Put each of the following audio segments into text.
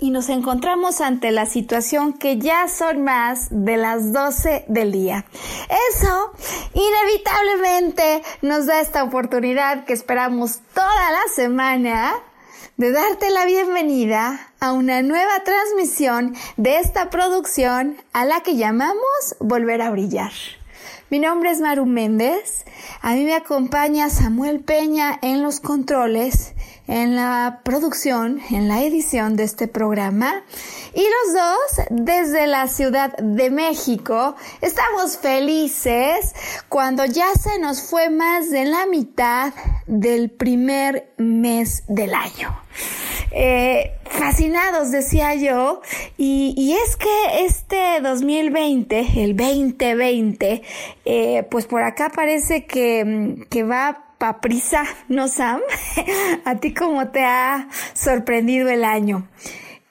Y nos encontramos ante la situación que ya son más de las 12 del día. Eso inevitablemente nos da esta oportunidad que esperamos toda la semana de darte la bienvenida a una nueva transmisión de esta producción a la que llamamos Volver a Brillar. Mi nombre es Maru Méndez, a mí me acompaña Samuel Peña en los controles en la producción, en la edición de este programa. Y los dos, desde la Ciudad de México, estamos felices cuando ya se nos fue más de la mitad del primer mes del año. Eh, fascinados, decía yo, y, y, es que este 2020, el 2020, eh, pues por acá parece que, que va prisa, ¿no, Sam? ¿A ti cómo te ha sorprendido el año?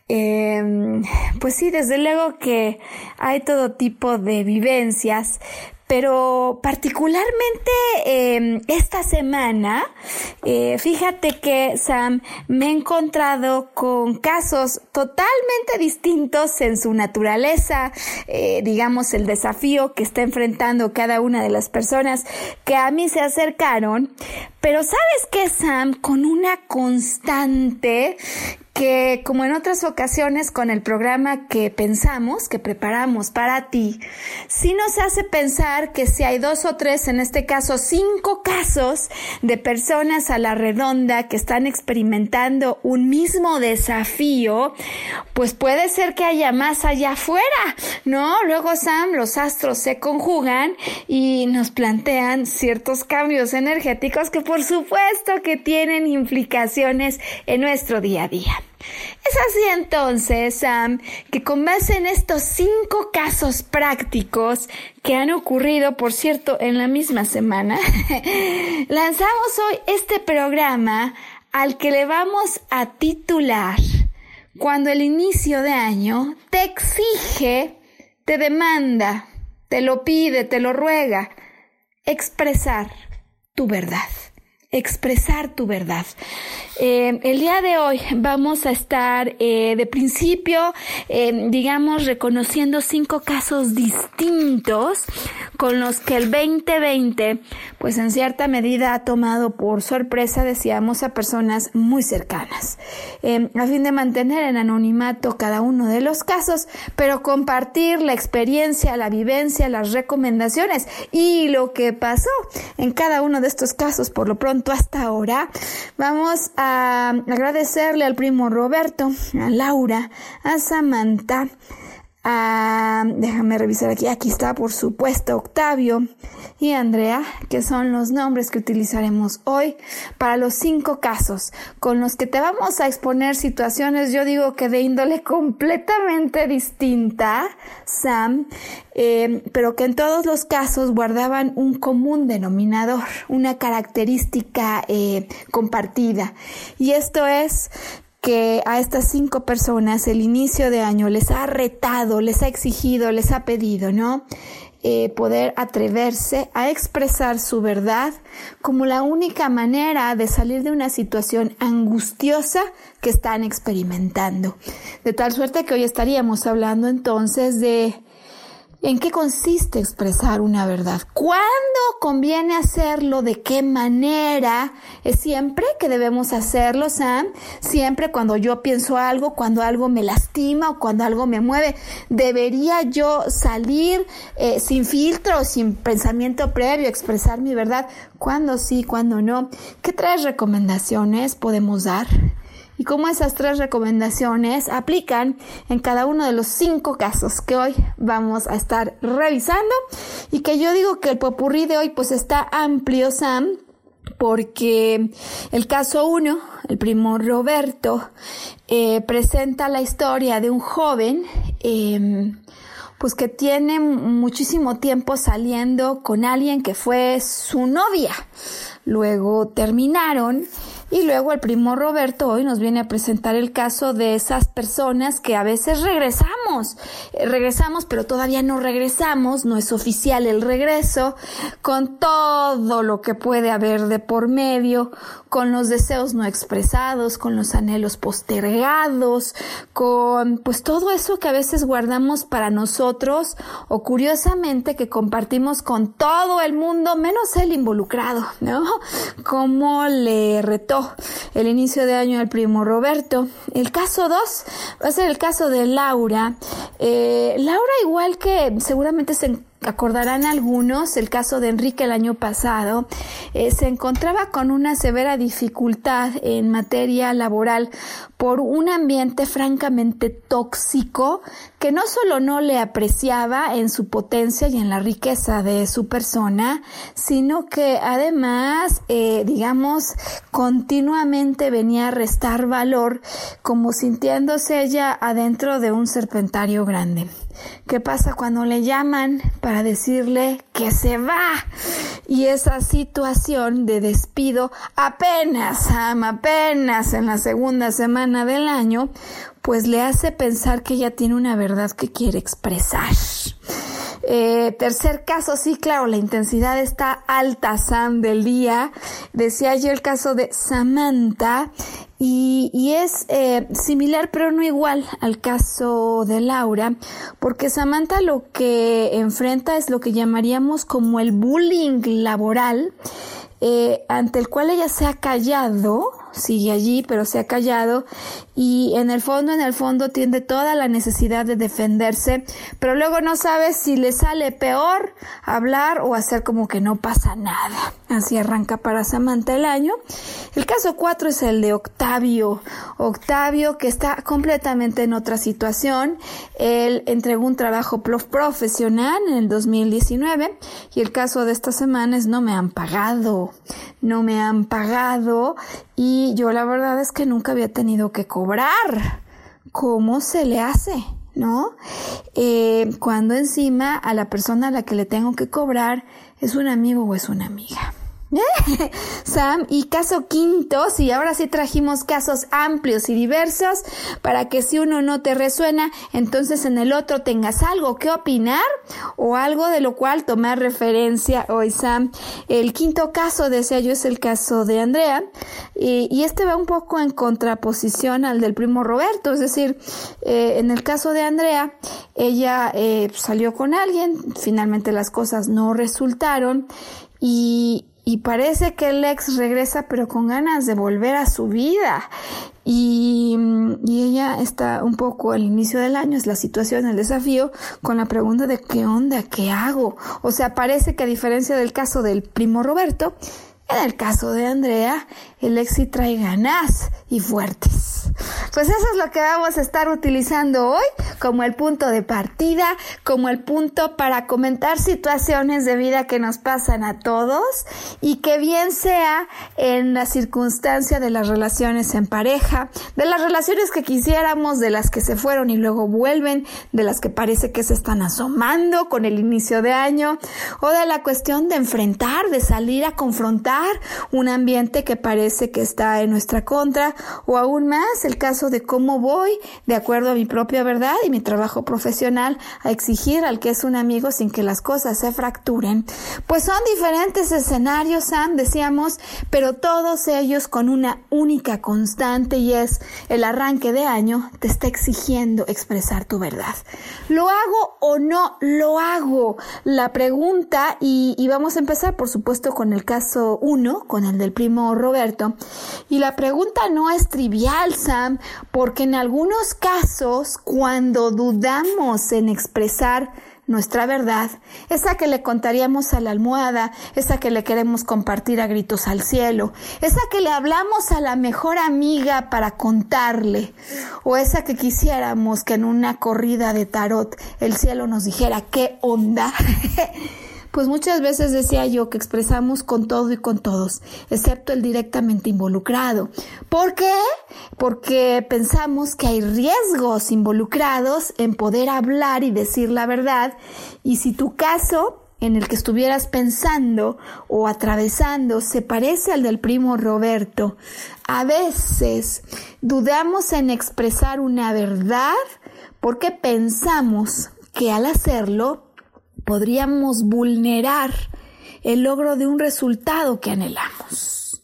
Em, pues sí, desde luego que hay todo tipo de vivencias, pero particularmente em, esta semana, eh, fíjate que Sam me he encontrado con casos totalmente distintos en su naturaleza, eh, digamos el desafío que está enfrentando cada una de las personas que a mí se acercaron, pero sabes que Sam, con una constante que como en otras ocasiones con el programa que pensamos, que preparamos para ti, sí nos hace pensar que si hay dos o tres, en este caso cinco casos de personas a la redonda que están experimentando un mismo desafío, pues puede ser que haya más allá afuera, ¿no? Luego, Sam, los astros se conjugan y nos plantean ciertos cambios energéticos que por supuesto que tienen implicaciones en nuestro día a día. Es así entonces, Sam, que con base en estos cinco casos prácticos que han ocurrido, por cierto, en la misma semana, lanzamos hoy este programa al que le vamos a titular cuando el inicio de año te exige, te demanda, te lo pide, te lo ruega, expresar tu verdad expresar tu verdad. Eh, el día de hoy vamos a estar eh, de principio, eh, digamos, reconociendo cinco casos distintos con los que el 2020, pues en cierta medida ha tomado por sorpresa, decíamos, a personas muy cercanas, a fin de mantener en anonimato cada uno de los casos, pero compartir la experiencia, la vivencia, las recomendaciones y lo que pasó en cada uno de estos casos por lo pronto hasta ahora. Vamos a agradecerle al primo Roberto, a Laura, a Samantha, a, déjame revisar aquí, aquí está por supuesto Octavio y Andrea, que son los nombres que utilizaremos hoy para los cinco casos con los que te vamos a exponer situaciones, yo digo que de índole completamente distinta, Sam, eh, pero que en todos los casos guardaban un común denominador, una característica eh, compartida. Y esto es que a estas cinco personas el inicio de año les ha retado, les ha exigido, les ha pedido, ¿no? eh, poder atreverse a expresar su verdad como la única manera de salir de una situación angustiosa que están experimentando. De tal suerte que hoy estaríamos hablando entonces de ¿En qué consiste expresar una verdad? ¿Cuándo conviene hacerlo? ¿De qué manera? ¿Es siempre que debemos hacerlo, Sam? Siempre cuando yo pienso algo, cuando algo me lastima o cuando algo me mueve. ¿Debería yo salir eh, sin filtro, sin pensamiento previo, expresar mi verdad? ¿Cuándo sí, cuándo no? ¿Qué tres recomendaciones podemos dar? Y cómo esas tres recomendaciones aplican en cada uno de los cinco casos que hoy vamos a estar revisando y que yo digo que el popurrí de hoy pues está amplio, Sam, porque el caso uno, el primo Roberto, eh, presenta la historia de un joven em, pues que tiene muchísimo tiempo saliendo con alguien que fue su novia. Luego terminaron y luego el primo Roberto hoy nos viene a presentar el caso de esas personas que a veces regresamos, eh, regresamos pero todavía no regresamos, no es oficial el regreso, con todo lo que puede haber de por medio, con los deseos no expresados, con los anhelos postergados, con pues todo eso que a veces guardamos para nosotros o curiosamente que compartimos con todo el mundo menos el involucrado, ¿no? Como le el inicio de año al primo Roberto. El caso 2 va a ser el caso de Laura. Eh, Laura, igual que seguramente se acordarán algunos, el caso de Enrique el año pasado, eh, se encontraba con una severa dificultad en materia laboral por un ambiente francamente tóxico que no solo no le apreciaba en su potencia y en la riqueza de su persona, sino que además, eh, digamos, continuamente venía a restar valor como sintiéndose ella adentro de un serpentario grande. ¿Qué pasa cuando le llaman para decirle que se va? Y esa situación de despido apenas, apenas en la segunda semana del año, pues le hace pensar que ella tiene una verdad que quiere expresar. Eh, tercer caso, sí, claro, la intensidad está alta, Sam, del día. Decía yo el caso de Samantha y, es eh, similar, pero no igual al caso de Laura, porque Samantha lo que enfrenta es lo que llamaríamos como el bullying laboral, eh, ante el cual ella se ha callado, sigue allí, pero se ha callado y en el fondo, en el fondo tiene toda la necesidad de defenderse, pero luego no sabe si le sale peor hablar o hacer como que no pasa nada. Así arranca para Samantha el año. El caso 4 es el de Octavio. Octavio que está completamente en otra situación. Él entregó un trabajo profesional en el 2019 y el caso de esta semana es no me han pagado. No me han pagado y yo la verdad es que nunca había tenido que cobrar. ¿Cómo se le hace? ¿No? Eh, cuando encima a la persona a la que le tengo que cobrar es un amigo o es una amiga. Sam, y caso quinto, y ahora sí trajimos casos amplios y diversos para que si uno no te resuena, entonces en el otro tengas algo que opinar o algo de lo cual tomar referencia hoy, Sam. El quinto caso, decía yo, es el caso de Andrea, y, este va un poco en contraposición al del primo Roberto, es decir, eh, en el caso de Andrea, ella eh, salió con alguien, finalmente las cosas no resultaron, y, y parece que el ex regresa pero con ganas de volver a su vida. Y, y, ella está un poco al inicio del año, es la situación, el desafío, con la pregunta de qué onda, qué hago. O sea, parece que a diferencia del caso del primo Roberto, en el caso de Andrea, el sí trae ganas y fuertes. Pues eso es lo que vamos a estar utilizando hoy como el punto de partida, como el punto para comentar situaciones de vida que nos pasan a todos y que bien sea en la circunstancia de las relaciones en pareja, de las relaciones que quisiéramos, de las que se fueron y luego vuelven, de las que parece que se están asomando con el inicio de año, o de la cuestión de enfrentar, de salir a confrontar un ambiente que parece que está en nuestra contra o aún más el caso de cómo voy de acuerdo a mi propia verdad y mi trabajo profesional a exigir al que es un amigo sin que las cosas se fracturen. Pues son diferentes escenarios, Sam, decíamos, pero todos ellos con una única constante y es el arranque de año te está exigiendo expresar tu verdad. ¿Lo hago o no lo hago? La pregunta, y, y vamos a empezar por supuesto con el caso 1, con el del primo Roberto, y la pregunta no es trivial, Sam, porque en algunos casos, cuando dudamos en expresar nuestra verdad, esa que le contaríamos a la almohada, esa que le queremos compartir a gritos al cielo, esa que le hablamos a la mejor amiga para contarle, o esa que quisiéramos que en una corrida de tarot el cielo nos dijera qué onda. Pues muchas veces decía yo que expresamos con todo y con todos, excepto el directamente involucrado. ¿Por qué? Porque pensamos que hay riesgos involucrados en poder hablar y decir la verdad. Y si tu caso en el que estuvieras pensando o atravesando se parece al del primo Roberto, a veces dudamos en expresar una verdad porque pensamos que al hacerlo podríamos vulnerar el logro de un resultado que anhelamos.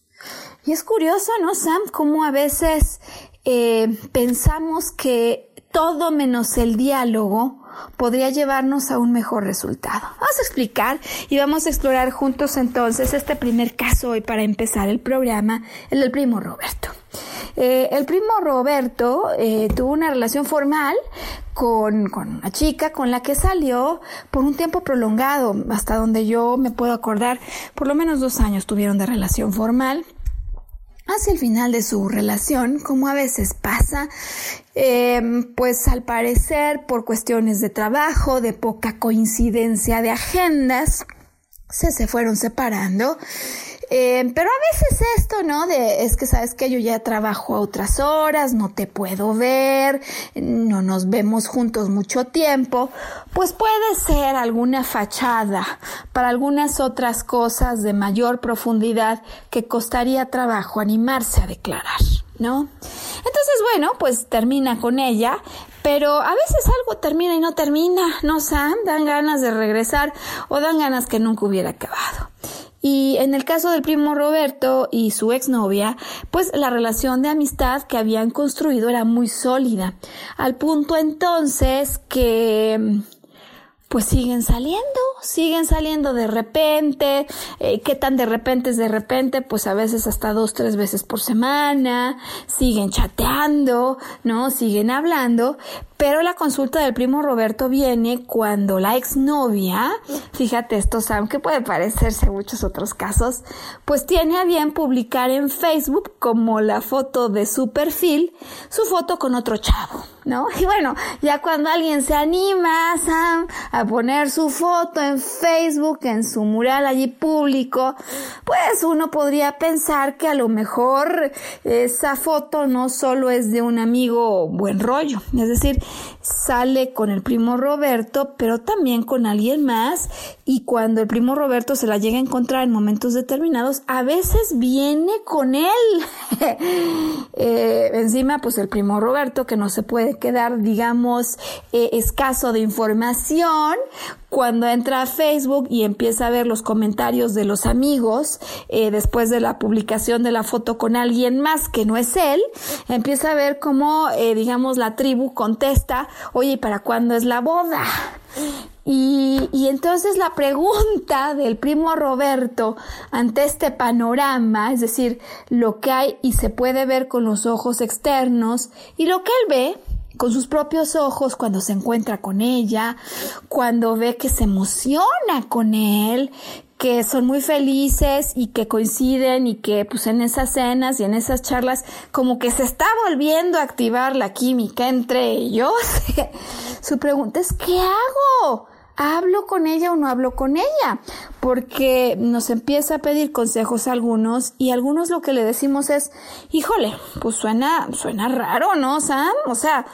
Y es curioso, ¿no, Sam? Cómo a veces eh, pensamos que todo menos el diálogo podría llevarnos a un mejor resultado. Vamos a explicar y vamos a explorar juntos entonces este primer caso hoy para empezar el programa, el del primo Roberto. Eh, el primo Roberto eh, tuvo una relación formal con, con, una chica con la que salió por un tiempo prolongado, hasta donde yo me puedo acordar, por lo menos dos años tuvieron de relación formal. Hacia el final de su relación, como a veces pasa, eh, pues al parecer por cuestiones de trabajo, de poca coincidencia de agendas, se, se fueron separando eh, pero a veces esto, ¿no? De, es que sabes que yo ya trabajo a otras horas, no te puedo ver, no nos vemos juntos mucho tiempo, pues puede ser alguna fachada para algunas otras cosas de mayor profundidad que costaría trabajo animarse a declarar, ¿no? Entonces, bueno, pues termina con ella, pero a veces algo termina y no termina, ¿no, Sam? Dan ganas de regresar o dan ganas que nunca hubiera acabado. Y en el caso del primo Roberto y su exnovia, pues la relación de amistad que habían construido era muy sólida, al punto entonces que pues siguen saliendo, siguen saliendo de repente, eh, qué tan de repente es de repente, pues a veces hasta dos, tres veces por semana, siguen chateando, ¿no? Siguen hablando, pero la consulta del primo Roberto viene cuando la exnovia, fíjate esto Sam, que puede parecerse a muchos otros casos, pues tiene a bien publicar en Facebook como la foto de su perfil, su foto con otro chavo, ¿no? Y bueno, ya cuando alguien se anima, Sam, a poner su foto en Facebook, en su mural allí público, pues uno podría pensar que a lo mejor esa foto no solo es de un amigo buen rollo, es decir, sale con el primo Roberto, pero también con alguien más y cuando el primo Roberto se la llega a encontrar en momentos determinados, a veces viene con él. Eh, encima, pues el primo Roberto, que no se puede quedar, digamos, eh, escaso de información, cuando entra a Facebook y empieza a ver los comentarios de los amigos eh, después de la publicación de la foto con alguien más que no es él, empieza a ver cómo, eh, digamos, la tribu contesta, oye, ¿para cuándo es la boda? Y, y, entonces la pregunta del primo Roberto ante este panorama, es decir, lo que hay y se puede ver con los ojos externos y lo que él ve, con sus propios ojos cuando se encuentra con ella, cuando ve que se emociona con él, que son muy felices y que coinciden y que pues en esas cenas y en esas charlas como que se está volviendo a activar la química entre ellos. Su pregunta es, ¿qué hago? ¿Hablo con ella o no hablo con ella? Porque nos empieza a pedir consejos a algunos y algunos lo que le decimos es, híjole, pues suena, suena raro, ¿no, Sam? O sea,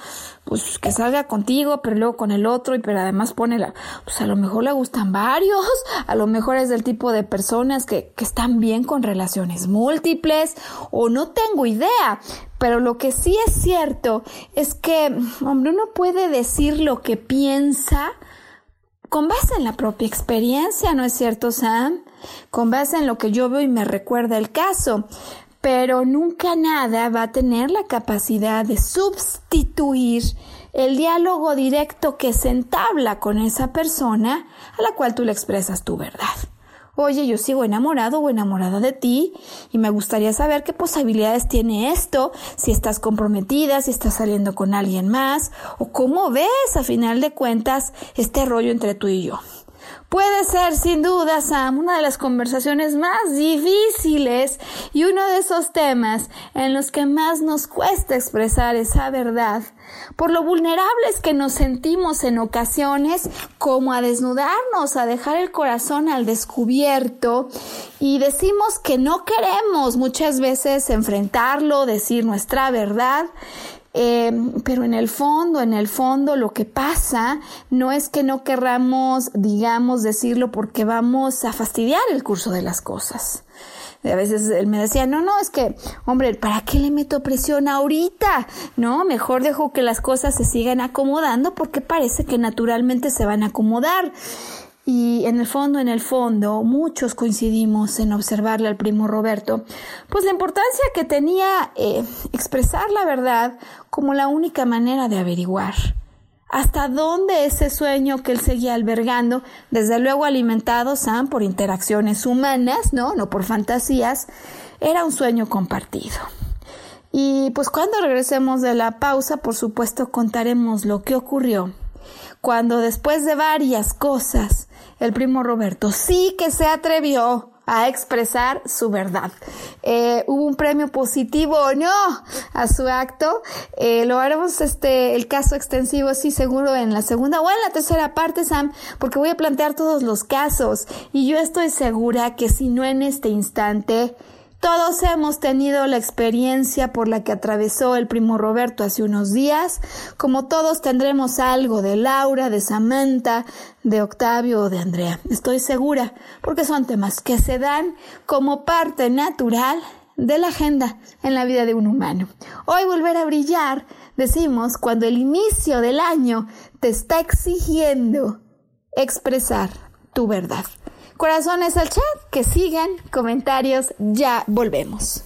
pues que salga contigo, pero luego con el otro, y pero además pone la, pues a lo mejor le gustan varios, a lo mejor es del tipo de personas que, que están bien con relaciones múltiples, o no tengo idea. Pero lo que sí es cierto es que, hombre, uno puede decir lo que piensa con base en la propia experiencia, ¿no es cierto, Sam? Con base en lo que yo veo y me recuerda el caso pero nunca nada va a tener la capacidad de sustituir el diálogo directo que se entabla con esa persona a la cual tú le expresas tu verdad. Oye, yo sigo enamorado o enamorada de ti y me gustaría saber qué posibilidades tiene esto, si estás comprometida, si estás saliendo con alguien más o cómo ves a final de cuentas este rollo entre tú y yo. Puede ser sin duda, Sam, una de las conversaciones más difíciles y uno de esos temas en los que más nos cuesta expresar esa verdad, por lo vulnerables que nos sentimos en ocasiones, como a desnudarnos, a dejar el corazón al descubierto y decimos que no queremos muchas veces enfrentarlo, decir nuestra verdad eh, pero en el fondo, en el fondo lo que pasa no es que no querramos, digamos, decirlo porque vamos a fastidiar el curso de las cosas. A veces él me decía, no, no, es que, hombre, ¿para qué le meto presión ahorita? No, mejor dejo que las cosas se sigan acomodando porque parece que naturalmente se van a acomodar. Y en el fondo, en el fondo, muchos coincidimos en observarle al primo Roberto, pues la importancia que tenía eh, expresar la verdad como la única manera de averiguar hasta dónde ese sueño que él seguía albergando, desde luego alimentado, Sam, por interacciones humanas, ¿no? No por fantasías, era un sueño compartido. Y pues cuando regresemos de la pausa, por supuesto, contaremos lo que ocurrió cuando después de varias cosas el primo Roberto sí que se atrevió a expresar su verdad. Eh, hubo un premio positivo o no a su acto. Eh, lo haremos este, el caso extensivo, sí, seguro en la segunda o en la tercera parte, Sam, porque voy a plantear todos los casos. Y yo estoy segura que si no en este instante, todos hemos tenido la experiencia por la que atravesó el primo Roberto hace unos días, como todos tendremos algo de Laura, de Samantha, de Octavio o de Andrea. Estoy segura, porque son temas que se dan como parte natural de la agenda en la vida de un humano. Hoy volver a brillar, decimos, cuando el inicio del año te está exigiendo expresar tu verdad. Corazones al chat, que sigan, comentarios, ya volvemos.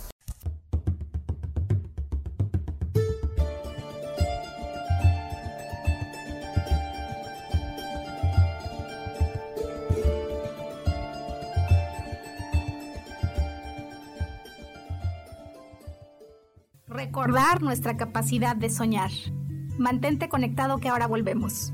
Recordar nuestra capacidad de soñar. Mantente conectado que ahora volvemos.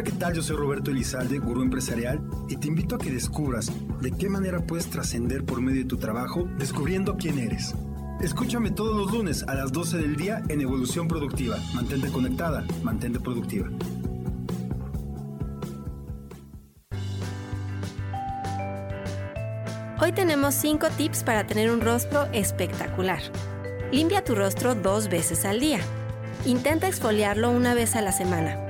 Hola, ¿qué tal? Yo soy Roberto Elizalde, gurú empresarial, y te invito a que descubras de qué manera puedes trascender por medio de tu trabajo descubriendo quién eres. Escúchame todos los lunes a las 12 del día en Evolución Productiva. Mantente conectada, mantente productiva. Hoy tenemos 5 tips para tener un rostro espectacular. Limpia tu rostro dos veces al día. Intenta exfoliarlo una vez a la semana.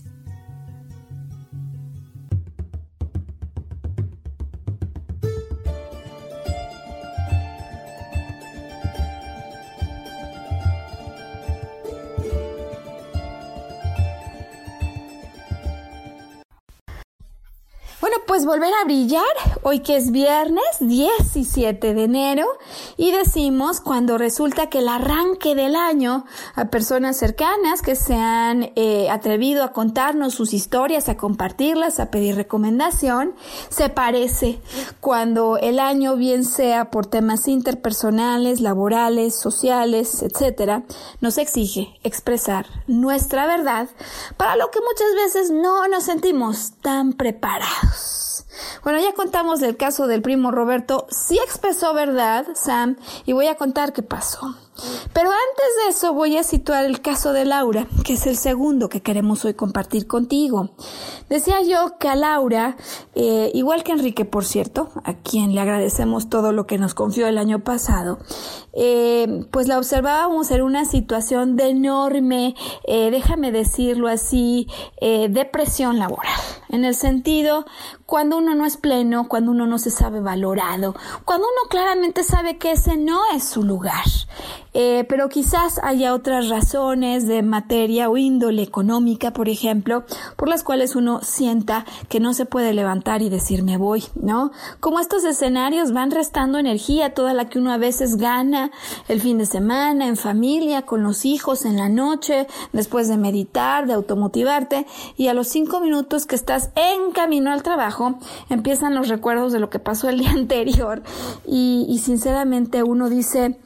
Pues volver a brillar, hoy que es viernes 17 de enero, y decimos cuando resulta que el arranque del año a personas cercanas que se han eh, atrevido a contarnos sus historias, a compartirlas, a pedir recomendación, se parece cuando el año bien sea por temas interpersonales, laborales, sociales, etcétera, nos exige expresar nuestra verdad para lo que muchas veces no nos sentimos tan preparados. us. Bueno, ya contamos del caso del primo Roberto. Sí expresó verdad, Sam, y voy a contar qué pasó. Pero antes de eso voy a situar el caso de Laura, que es el segundo que queremos hoy compartir contigo. Decía yo que a Laura, eh, igual que Enrique, por cierto, a quien le agradecemos todo lo que nos confió el año pasado, eh, pues la observábamos en una situación de enorme, eh, déjame decirlo así, depresión laboral. En el sentido, cuando uno no es pleno, cuando uno no se sabe valorado, cuando uno claramente sabe que ese no es su lugar. Eh, pero quizás haya otras razones de materia o índole económica, por ejemplo, por las cuales uno sienta que no se puede levantar y decir me voy, ¿no? Como estos escenarios van restando energía, toda la que uno a veces gana el fin de semana, en familia, con los hijos, en la noche, después de meditar, de automotivarte, y a los cinco minutos que estás en camino al trabajo, empiezan los recuerdos de lo que pasó el día anterior, y, y sinceramente uno dice,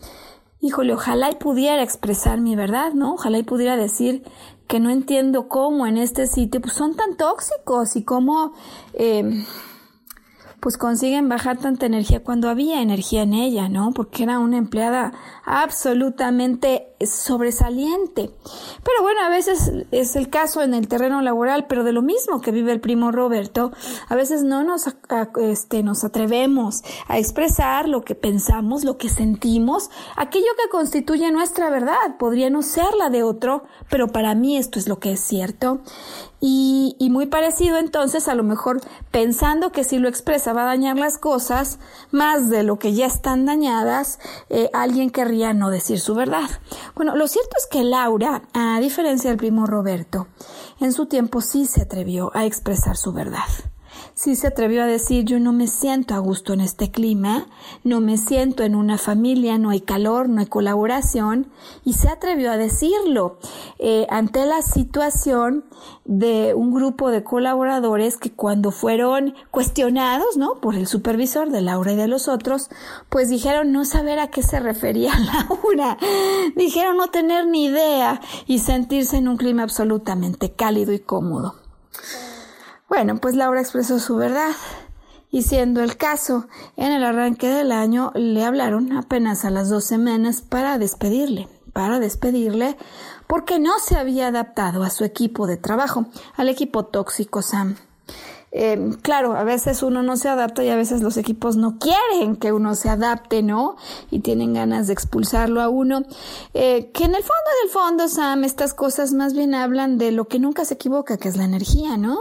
híjole, ojalá y pudiera expresar mi verdad, ¿no? Ojalá y pudiera decir que no entiendo cómo en este sitio pues son tan tóxicos y cómo eh, pues consiguen bajar tanta energía cuando había energía en ella, ¿no? Porque era una empleada absolutamente sobresaliente. Pero bueno, a veces es el caso en el terreno laboral, pero de lo mismo que vive el primo Roberto, a veces no nos, este, nos atrevemos a expresar lo que pensamos, lo que sentimos, aquello que constituye nuestra verdad. Podría no ser la de otro, pero para mí esto es lo que es cierto. Y, y, muy parecido entonces, a lo mejor pensando que si lo expresa va a dañar las cosas, más de lo que ya están dañadas, eh, alguien querría no decir su verdad. Bueno, lo cierto es que Laura, a diferencia del primo Roberto, en su tiempo sí se atrevió a expresar su verdad sí se atrevió a decir yo no me siento a gusto en este clima, no me siento en una familia, no hay calor, no hay colaboración, y se atrevió a decirlo eh, ante la situación de un grupo de colaboradores que cuando fueron cuestionados, ¿no? Por el supervisor de Laura y de los otros, pues dijeron no saber a qué se refería Laura, dijeron no tener ni idea y sentirse en un clima absolutamente cálido y cómodo. Bueno, pues Laura expresó su verdad. Y siendo el caso, en el arranque del año le hablaron apenas a las dos semanas para despedirle, para despedirle porque no se había adaptado a su equipo de trabajo, al equipo tóxico Sam. Eh, claro, a veces uno no se adapta y a veces los equipos no quieren que uno se adapte, ¿no? Y tienen ganas de expulsarlo a uno. Eh, que en el fondo del fondo, Sam, estas cosas más bien hablan de lo que nunca se equivoca, que es la energía, ¿no?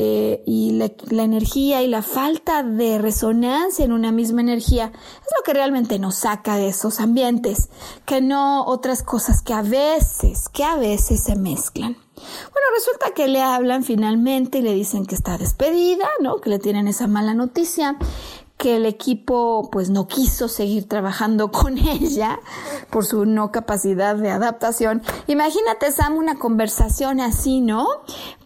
Eh, y la, la energía y la falta de resonancia en una misma energía es lo que realmente nos saca de esos ambientes, que no otras cosas que a veces, que a veces se mezclan. Bueno, resulta que le hablan finalmente y le dicen que está despedida, ¿no? Que le tienen esa mala noticia que el equipo pues no quiso seguir trabajando con ella por su no capacidad de adaptación. Imagínate, Sam, una conversación así, ¿no?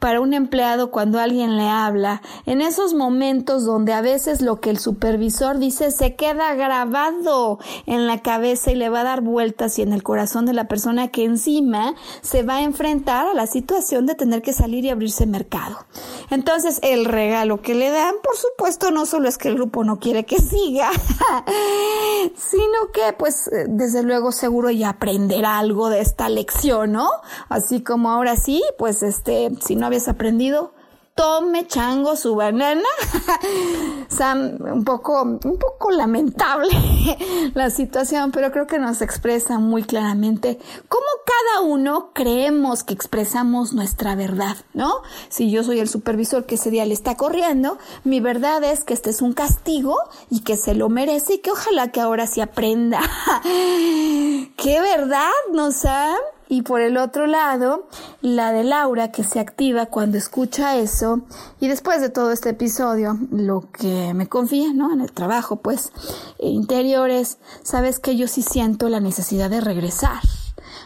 Para un empleado cuando alguien le habla, en esos momentos donde a veces lo que el supervisor dice se queda grabado en la cabeza y le va a dar vueltas y en el corazón de la persona que encima se va a enfrentar a la situación de tener que salir y abrirse mercado. Entonces, el regalo que le dan, por supuesto, no solo es que el grupo no quiere que siga, sino que pues desde luego seguro ya aprenderá algo de esta lección, ¿no? Así como ahora sí, pues este, si no habías aprendido, tome chango su banana. Sam, un poco, un poco lamentable la situación, pero creo que nos expresa muy claramente cómo cada uno creemos que expresamos nuestra verdad, ¿no? Si yo soy el supervisor que ese día le está corriendo, mi verdad es que este es un castigo y que se lo merece y que ojalá que ahora sí aprenda. ¡Qué verdad, no, Sam? Y por el otro lado, la de Laura que se activa cuando escucha eso y después de todo este episodio, lo que me confía, ¿no? En el trabajo, pues, interiores, sabes que yo sí siento la necesidad de regresar.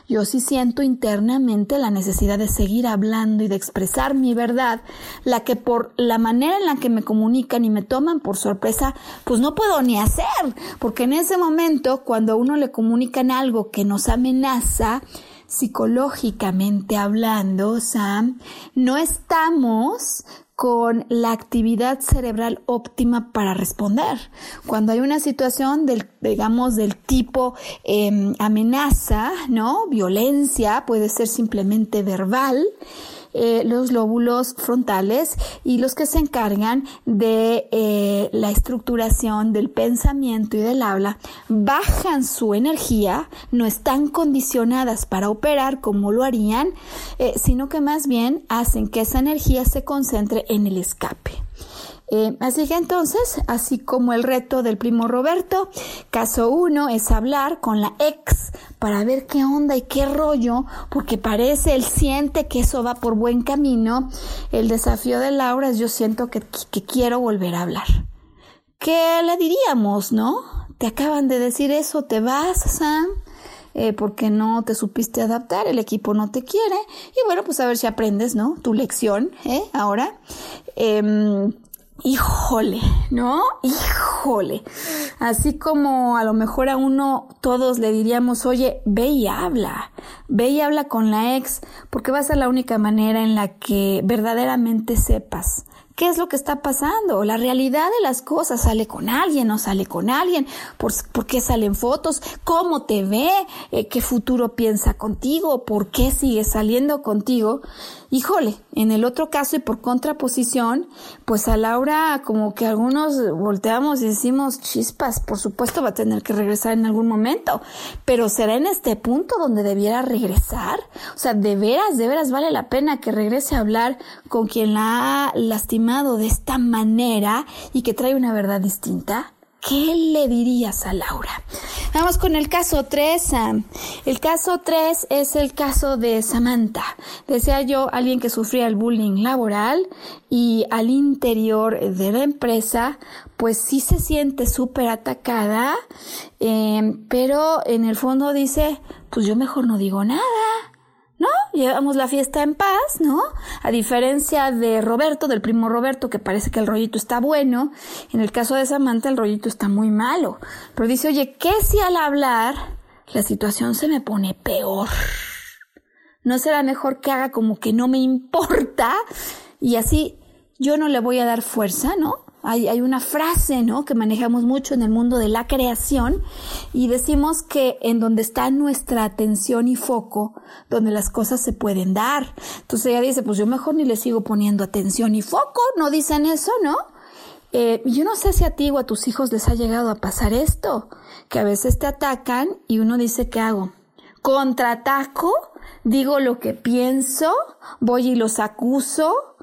Yo sí siento internamente la necesidad de seguir hablando y de expresar mi verdad, la que por la manera en la que me comunican y me toman por sorpresa, pues no puedo ni hacer, porque en ese momento, cuando a uno le comunican algo que nos amenaza, psicológicamente hablando, Sam, no estamos con la actividad cerebral óptima para responder. Cuando hay una situación del, digamos, del tipo em, amenaza, ¿no? Violencia, puede ser simplemente verbal, eh, los lóbulos frontales y los que se encargan de eh, la estructuración del pensamiento y del habla bajan su energía, no están condicionadas para operar como lo harían, eh, sino que más bien hacen que esa energía se concentre en el escape. Eh, así que entonces, así como el reto del primo Roberto, caso uno es hablar con la ex para ver qué onda y qué rollo, porque parece, él siente que eso va por buen camino. El desafío de Laura es yo siento que, quiero volver a hablar. ¿Qué le diríamos, no? Te acaban de decir eso, te vas, Sam. Eh, porque no te supiste adaptar, el equipo no te quiere. Y bueno, pues a ver si aprendes, ¿no? Tu lección, ¿eh? Ahora. Em, híjole, ¿no? Híjole. Así como a lo mejor a uno todos le diríamos, oye, ve y habla, ve y habla con la ex, porque va a ser la única manera en la que verdaderamente sepas qué es lo que está pasando, la realidad de las cosas, sale con alguien, no sale con alguien, por, qué salen fotos, cómo te ve, eh, qué futuro piensa contigo, por qué sigue saliendo contigo. Híjole, en el otro caso y por contraposición, pues a Laura como que algunos volteamos y decimos, chispas, por supuesto va a tener que regresar en algún momento, pero será en este punto donde debiera regresar. O sea, de veras, de veras vale la pena que regrese a hablar con quien la ha lastimado de esta manera y que trae una verdad distinta. ¿Qué le dirías a Laura? Vamos con el caso 3. El caso 3 es el caso de Samantha. Decía yo, alguien que sufría el bullying laboral y al interior de la empresa, pues sí se siente súper atacada, eh, pero en el fondo dice, pues yo mejor no digo nada. Llevamos la fiesta en paz, ¿no? A diferencia de Roberto, del primo Roberto, que parece que el rollito está bueno, en el caso de Samantha el rollito está muy malo. Pero dice, oye, ¿qué si al hablar la situación se me pone peor? ¿No será mejor que haga como que no me importa? Y así yo no le voy a dar fuerza, ¿no? Hay, una frase, ¿no? Que manejamos mucho en el mundo de la creación y decimos que en donde está nuestra atención y foco, donde las cosas se pueden dar. Entonces ella dice, pues yo mejor ni le sigo poniendo atención y foco, ¿no dicen eso, no? Eh, yo no sé si a ti o a tus hijos les ha llegado a pasar esto, que a veces te atacan y uno dice, ¿qué hago? ¿Contraataco? ¿Digo lo que pienso? ¿Voy y los acuso?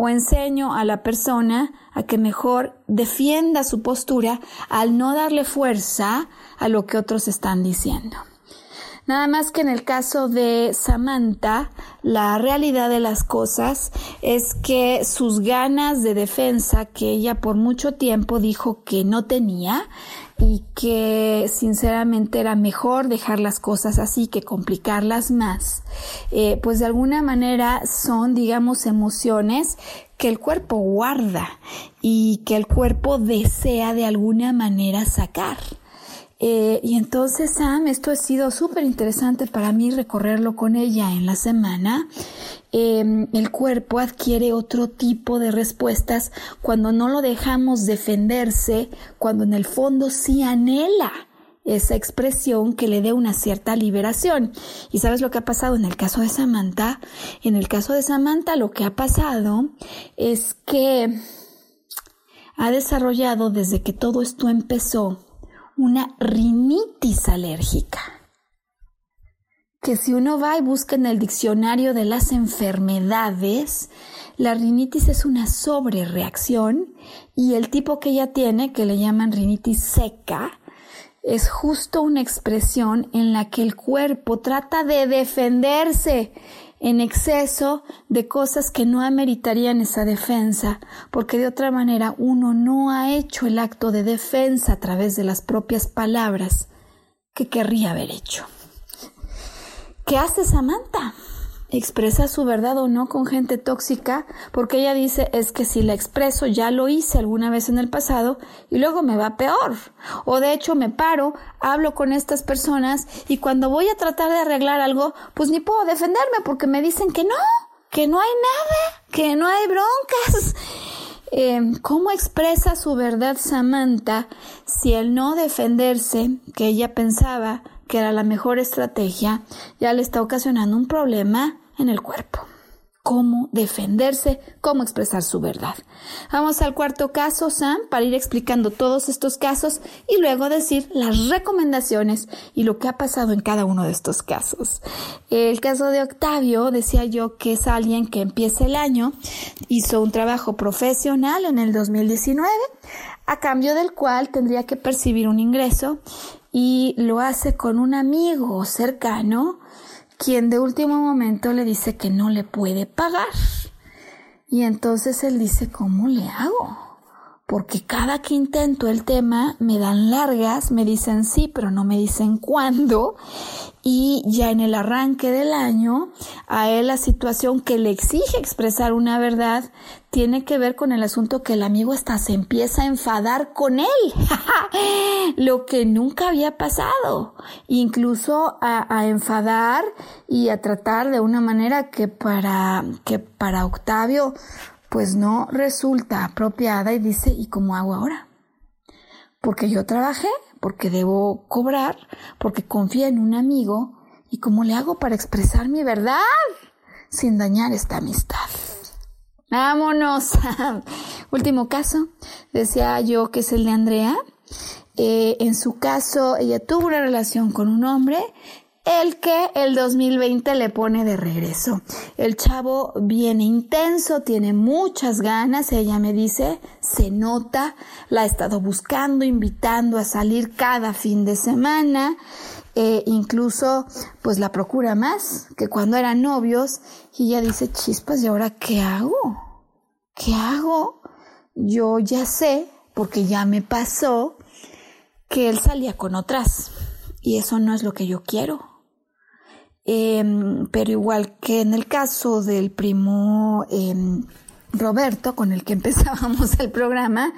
o enseño a la persona a que mejor defienda su postura al no darle fuerza a lo que otros están diciendo. Nada más que en el caso de Samantha, la realidad de las cosas es que sus ganas de defensa, que ella por mucho tiempo dijo que no tenía, y que sinceramente era mejor dejar las cosas así que complicarlas más, eh, pues de alguna manera son, digamos, emociones que el cuerpo guarda y que el cuerpo desea de alguna manera sacar. Eh, y entonces, Sam, esto ha sido súper interesante para mí recorrerlo con ella en la semana. Em, el cuerpo adquiere otro tipo de respuestas cuando no lo dejamos defenderse, cuando en el fondo sí anhela esa expresión que le dé una cierta liberación. ¿Y sabes lo que ha pasado en el caso de Samantha? En el caso de Samantha lo que ha pasado es que ha desarrollado desde que todo esto empezó una rinitis alérgica. Que si uno va y busca en el diccionario de las enfermedades, la rinitis es una sobrereacción y el tipo que ella tiene, que le llaman rinitis seca, es justo una expresión en la que el cuerpo trata de defenderse en exceso de cosas que no ameritarían esa defensa, porque de otra manera uno no ha hecho el acto de defensa a través de las propias palabras que querría haber hecho. ¿Qué hace Samantha? Expresa su verdad o no con gente tóxica, porque ella dice es que si la expreso ya lo hice alguna vez en el pasado y luego me va peor. O de hecho me paro, hablo con estas personas y cuando voy a tratar de arreglar algo, pues ni puedo defenderme porque me dicen que no, que no hay nada, que no hay broncas. Em, ¿Cómo expresa su verdad Samantha si el no defenderse, que ella pensaba que era la mejor estrategia, ya le está ocasionando un problema en el cuerpo? cómo defenderse, cómo expresar su verdad. Vamos al cuarto caso, Sam, para ir explicando todos estos casos y luego decir las recomendaciones y lo que ha pasado en cada uno de estos casos. El caso de Octavio, decía yo que es alguien que empieza el año, hizo un trabajo profesional en el 2019, a cambio del cual tendría que percibir un ingreso y lo hace con un amigo cercano quien de último momento le dice que no le puede pagar. Y entonces él dice, ¿cómo le hago? Porque cada que intento el tema me dan largas, me dicen sí, pero no me dicen cuándo y ya en el arranque del año, a él la situación que le exige expresar una verdad tiene que ver con el asunto que el amigo hasta se empieza a enfadar con él, lo que nunca había pasado, incluso a, enfadar y a tratar de una manera que para, que para Octavio pues no resulta apropiada y dice, ¿y cómo hago ahora? Porque yo trabajé, porque debo cobrar, porque confío en un amigo y cómo le hago para expresar mi verdad sin dañar esta amistad. Vámonos. Último caso, decía yo que es el de Andrea. Eh, en su caso, ella tuvo una relación con un hombre el que el 2020 le pone de regreso. El chavo viene intenso, tiene muchas ganas, ella me dice, se nota, la ha estado buscando, invitando a salir cada fin de semana, e incluso pues la procura más que cuando eran novios y ella dice, chispas, ¿y ahora qué hago? ¿Qué hago? Yo ya sé, porque ya me pasó, que él salía con otras y eso no es lo que yo quiero. Em, pero igual que en el caso del primo em, Roberto, con el que empezábamos el programa,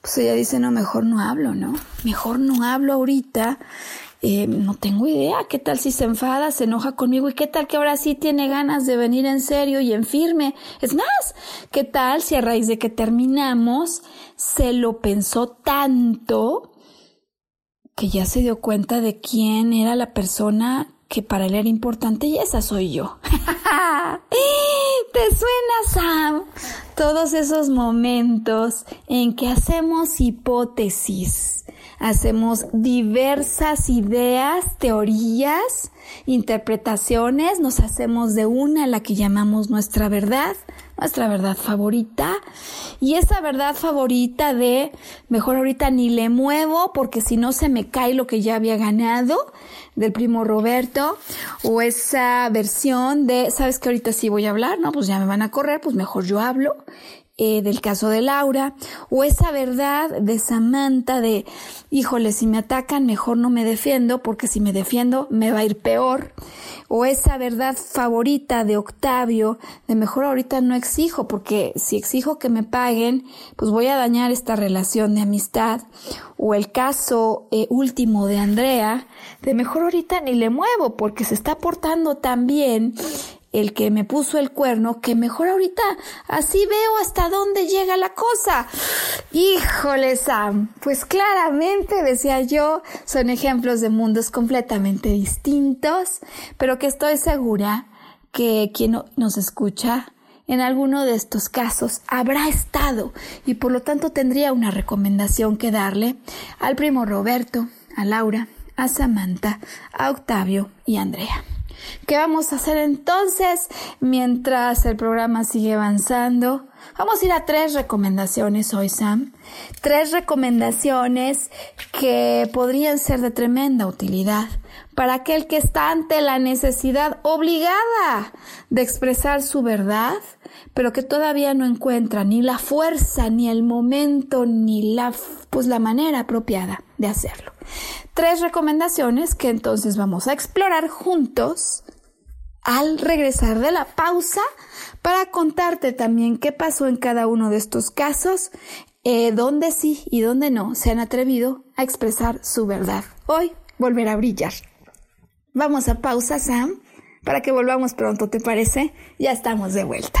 pues ella dice, no, mejor no hablo, ¿no? Mejor no hablo ahorita. Em, no tengo idea, ¿qué tal si se enfada, se enoja conmigo y qué tal que ahora sí tiene ganas de venir en serio y en firme? Es más, ¿qué tal si a raíz de que terminamos se lo pensó tanto que ya se dio cuenta de quién era la persona que para él era importante y esa soy yo. ¿Te suena, Sam? Todos esos momentos en que hacemos hipótesis, hacemos diversas ideas, teorías, interpretaciones, nos hacemos de una la que llamamos nuestra verdad, nuestra verdad favorita, y esa verdad favorita de mejor ahorita ni le muevo porque si no se me cae lo que ya había ganado, del primo Roberto o esa versión de, sabes que ahorita sí voy a hablar, no, pues ya me van a correr, pues mejor yo hablo. Eh, del caso de Laura, o esa verdad de Samantha de, híjole, si me atacan, mejor no me defiendo, porque si me defiendo me va a ir peor, o esa verdad favorita de Octavio, de mejor ahorita no exijo, porque si exijo que me paguen, pues voy a dañar esta relación de amistad, o el caso eh, último de Andrea, de mejor ahorita ni le muevo porque se está portando tan bien el que me puso el cuerno, que mejor ahorita así veo hasta dónde llega la cosa. Híjole, Sam, pues claramente, decía yo, son ejemplos de mundos completamente distintos, pero que estoy segura que quien nos escucha en alguno de estos casos habrá estado y por lo tanto tendría una recomendación que darle al primo Roberto, a Laura, a Samantha, a Octavio y a Andrea. ¿Qué vamos a hacer entonces mientras el programa sigue avanzando? Vamos a ir a tres recomendaciones hoy, Sam. Tres recomendaciones que podrían ser de tremenda utilidad para aquel que está ante la necesidad obligada de expresar su verdad, pero que todavía no encuentra ni la fuerza, ni el momento, ni la, pues la manera apropiada de hacerlo. Tres recomendaciones que entonces vamos a explorar juntos al regresar de la pausa para contarte también qué pasó en cada uno de estos casos, eh, dónde sí y dónde no se han atrevido a expresar su verdad. Hoy volverá a brillar. Vamos a pausa, Sam, para que volvamos pronto, ¿te parece? Ya estamos de vuelta.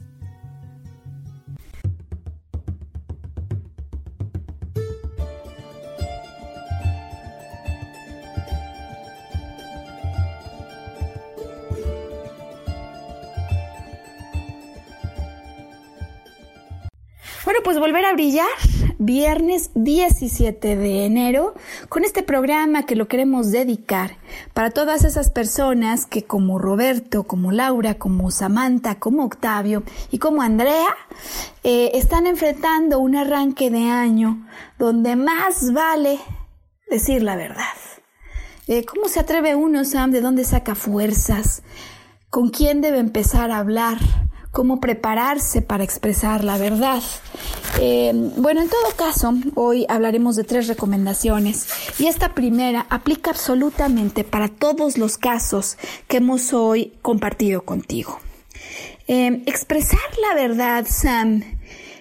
Bueno, pues volver a brillar, viernes 17 de enero, con este programa que lo queremos dedicar para todas esas personas que como Roberto, como Laura, como Samantha, como Octavio y como Andrea, eh, están enfrentando un arranque de año donde más vale decir la verdad. Eh, ¿Cómo se atreve uno, Sam? ¿De dónde saca fuerzas? ¿Con quién debe empezar a hablar? Cómo prepararse para expresar la verdad. Eh, bueno, en todo caso, hoy hablaremos de tres recomendaciones y esta primera aplica absolutamente para todos los casos que hemos hoy compartido contigo. Eh, expresar la verdad, Sam,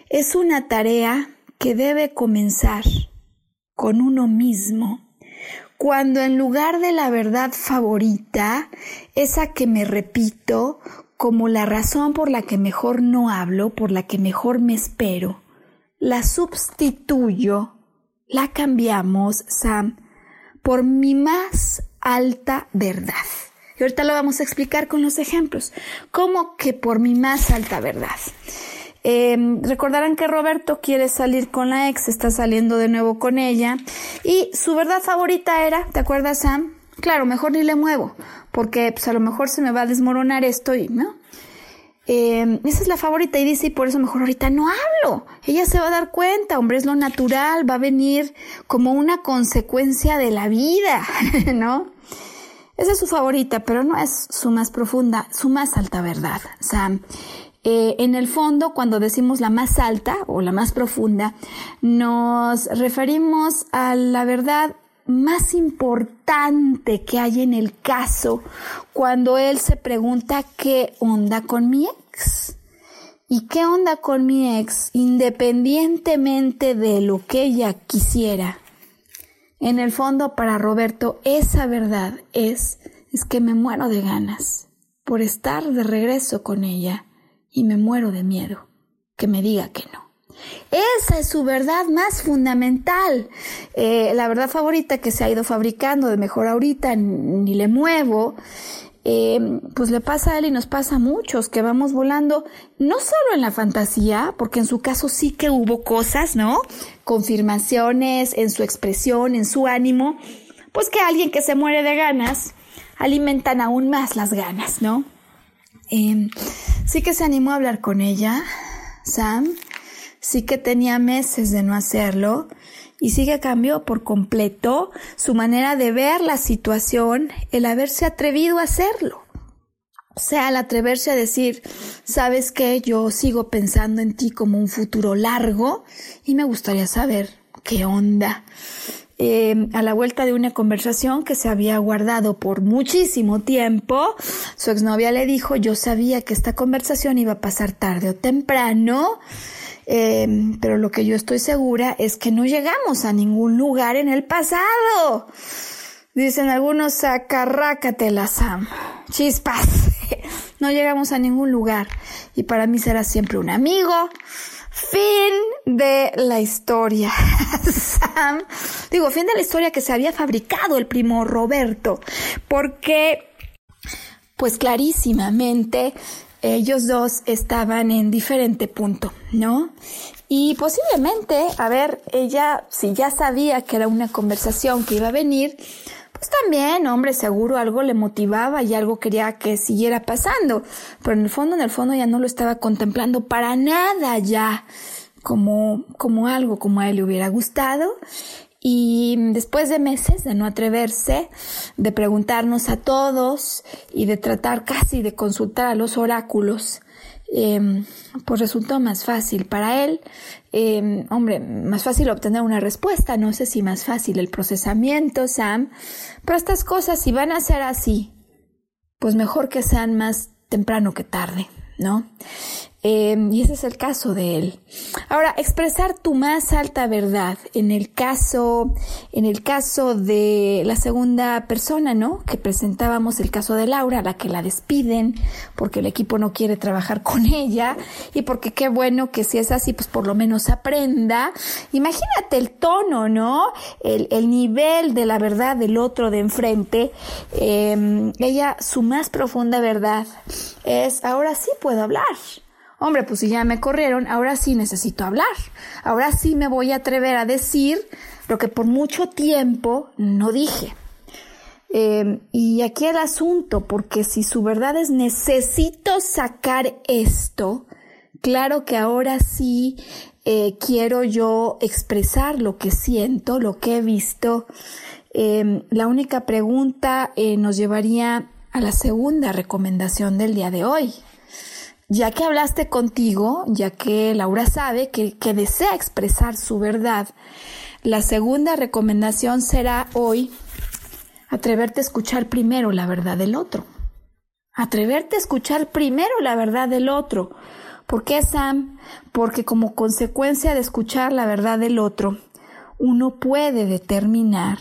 es una tarea que debe comenzar con uno mismo cuando en lugar de la verdad favorita, esa que me repito como la razón por la que mejor no hablo, por la que mejor me espero, la sustituyo, la cambiamos, Sam, por mi más alta verdad. Y ahorita lo vamos a explicar con los ejemplos. ¿Cómo que por mi más alta verdad? Em, recordarán que Roberto quiere salir con la ex, está saliendo de nuevo con ella y su verdad favorita era, ¿te acuerdas Sam? Claro, mejor ni le muevo, porque pues a lo mejor se me va a desmoronar esto y, ¿no? Eh, esa es la favorita y dice, y por eso mejor ahorita no hablo. Ella se va a dar cuenta, hombre, es lo natural, va a venir como una consecuencia de la vida, ¿no? Esa es su favorita, pero no es su más profunda, su más alta verdad, Sam. Eh, en el fondo, cuando decimos la más alta o la más profunda, nos referimos a la verdad más importante que hay en el caso cuando él se pregunta qué onda con mi ex. ¿Y qué onda con mi ex independientemente de lo que ella quisiera? En el fondo para Roberto esa verdad es es que me muero de ganas por estar de regreso con ella y me muero de miedo que me diga que no. Esa es su verdad más fundamental. Eh, la verdad favorita que se ha ido fabricando, de mejor ahorita ni le muevo, eh, pues le pasa a él y nos pasa a muchos que vamos volando, no solo en la fantasía, porque en su caso sí que hubo cosas, ¿no? Confirmaciones en su expresión, en su ánimo, pues que alguien que se muere de ganas alimentan aún más las ganas, ¿no? Eh, sí que se animó a hablar con ella, Sam, sí que tenía meses de no hacerlo y sí que cambió por completo su manera de ver la situación, el haberse atrevido a hacerlo. O sea, al atreverse a decir, sabes que yo sigo pensando en ti como un futuro largo y me gustaría saber qué onda. Eh, a la vuelta de una conversación que se había guardado por muchísimo tiempo, su exnovia le dijo, yo sabía que esta conversación iba a pasar tarde o temprano Em, pero lo que yo estoy segura es que no llegamos a ningún lugar en el pasado. Dicen algunos, sacarrácatela, Sam. Chispas. no llegamos a ningún lugar. Y para mí será siempre un amigo. Fin de la historia. Sam. Digo, fin de la historia que se había fabricado el primo Roberto. Porque, pues clarísimamente, ellos dos estaban en diferente punto, ¿no? Y posiblemente, a ver, ella, si ya sabía que era una conversación que iba a venir, pues también, hombre, seguro algo le motivaba y algo quería que siguiera pasando. Pero en el fondo, en el fondo ya no lo estaba contemplando para nada ya como, como algo como a él le hubiera gustado. Y después de meses de no atreverse, de preguntarnos a todos y de tratar casi de consultar a los oráculos, eh, pues resultó más fácil para él, eh, hombre, más fácil obtener una respuesta, no sé si más fácil el procesamiento, Sam, pero estas cosas si van a ser así, pues mejor que sean más temprano que tarde, ¿no? Em, y ese es el caso de él. Ahora, expresar tu más alta verdad en el caso, en el caso de la segunda persona, ¿no? Que presentábamos el caso de Laura, la que la despiden porque el equipo no quiere trabajar con ella y porque qué bueno que si es así, pues por lo menos aprenda. Imagínate el tono, ¿no? El, el nivel de la verdad del otro de enfrente. Eh, ella, su más profunda verdad es, ahora sí puedo hablar hombre, pues si ya me corrieron, ahora sí necesito hablar. Ahora sí me voy a atrever a decir lo que por mucho tiempo no dije. Eh, y aquí el asunto, porque si su verdad es necesito sacar esto, claro que ahora sí eh, quiero yo expresar lo que siento, lo que he visto. Eh, la única pregunta nos llevaría a la segunda recomendación del día de hoy. Ya que hablaste contigo, ya que Laura sabe que, desea expresar su verdad, la segunda recomendación será hoy atreverte a escuchar primero la verdad del otro. Atreverte a escuchar primero la verdad del otro. ¿Por qué, Sam? Porque como consecuencia de escuchar la verdad del otro, uno puede determinar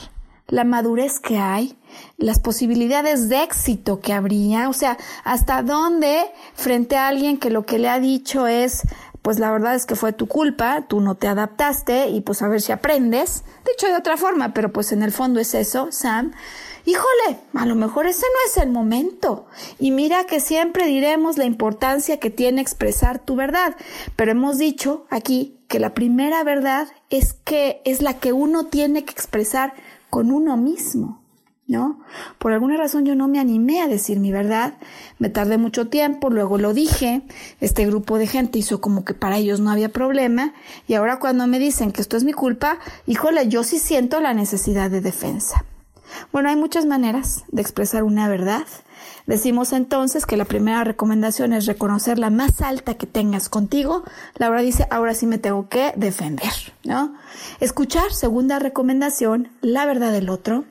la madurez que hay, las posibilidades de éxito que habría, o sea, hasta dónde frente a alguien que lo que le ha dicho es, pues la verdad es que fue tu culpa, tú no te adaptaste y pues a ver si aprendes. Dicho de otra forma, pero pues en el fondo es eso, Sam. Híjole, a lo mejor ese no es el momento. Y mira que siempre diremos la importancia que tiene expresar tu verdad, pero hemos dicho aquí que la primera verdad es que es la que uno tiene que expresar con uno mismo. ¿No? Por alguna razón yo no me animé a decir mi verdad, me tardé mucho tiempo, luego lo dije, este grupo de gente hizo como que para ellos no había problema, y ahora cuando me dicen que esto es mi culpa, híjole, yo sí siento la necesidad de defensa. Bueno, hay muchas maneras de expresar una verdad. Decimos entonces que la primera recomendación es reconocer la más alta que tengas contigo. Laura dice, ahora sí me tengo que defender, ¿no? Escuchar, segunda recomendación, la verdad del otro.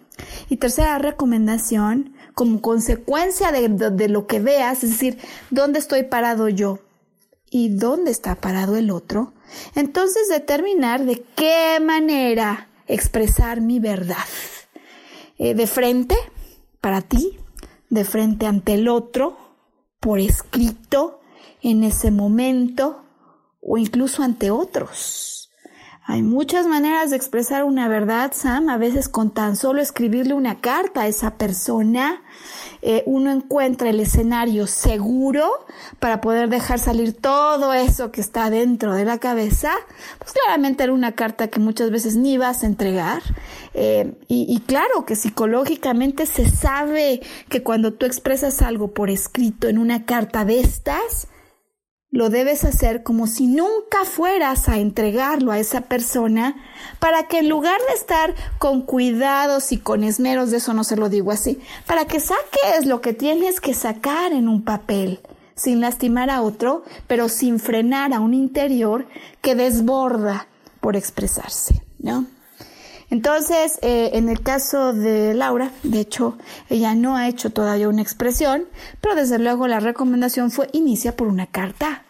Y tercera recomendación, como consecuencia de, lo que veas, es decir, ¿dónde estoy parado yo? ¿Y dónde está parado el otro? Entonces determinar de qué manera expresar mi verdad. Eh, de frente, para ti, de frente ante el otro, por escrito, en ese momento, o incluso ante otros. Hay muchas maneras de expresar una verdad, Sam. A veces con tan solo escribirle una carta a esa persona, eh, uno encuentra el escenario seguro para poder dejar salir todo eso que está dentro de la cabeza. Pues claramente era una carta que muchas veces ni vas a entregar. Eh, y, y claro que psicológicamente se sabe que cuando tú expresas algo por escrito en una carta de estas, lo debes hacer como si nunca fueras a entregarlo a esa persona para que en lugar de estar con cuidados y con esmeros, de eso no se lo digo así, para que saques lo que tienes que sacar en un papel, sin lastimar a otro, pero sin frenar a un interior que desborda por expresarse, ¿no? Entonces, eh, en el caso de Laura, de hecho, ella no ha hecho todavía una expresión, pero desde luego la recomendación fue inicia por una carta.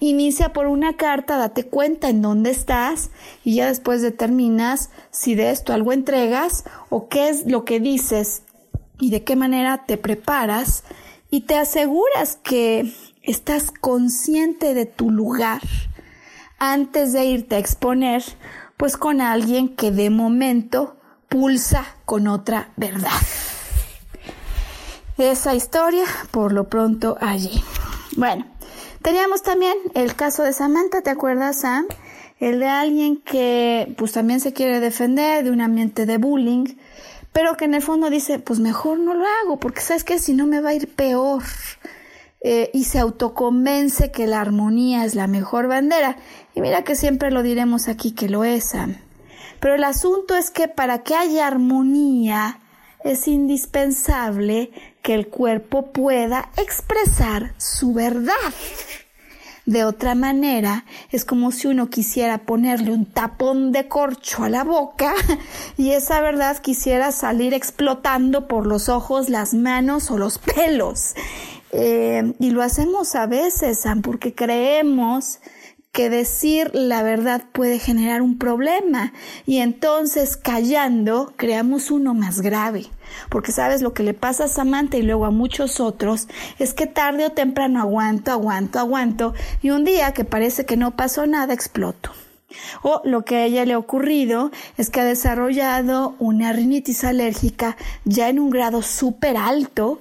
Inicia por una carta, date cuenta en dónde estás y ya después determinas si de esto algo entregas o qué es lo que dices y de qué manera te preparas y te aseguras que estás consciente de tu lugar antes de irte a exponer pues con alguien que de momento pulsa con otra verdad. Esa historia por lo pronto allí. Bueno, teníamos también el caso de Samantha, ¿te acuerdas, Sam? El de alguien que pues también se quiere defender de un ambiente de bullying, pero que en el fondo dice, pues mejor no lo hago, porque sabes que si no me va a ir peor. Eh, y se autoconvence que la armonía es la mejor bandera. Y mira que siempre lo diremos aquí que lo es. Pero el asunto es que para que haya armonía es indispensable que el cuerpo pueda expresar su verdad. De otra manera, es como si uno quisiera ponerle un tapón de corcho a la boca y esa verdad quisiera salir explotando por los ojos, las manos o los pelos. Eh, y lo hacemos a veces, porque creemos que decir la verdad puede generar un problema y entonces callando creamos uno más grave. Porque sabes lo que le pasa a Samantha y luego a muchos otros es que tarde o temprano aguanto, aguanto, aguanto y un día que parece que no pasó nada exploto. O lo que a ella le ha ocurrido es que ha desarrollado una rinitis alérgica ya en un grado súper alto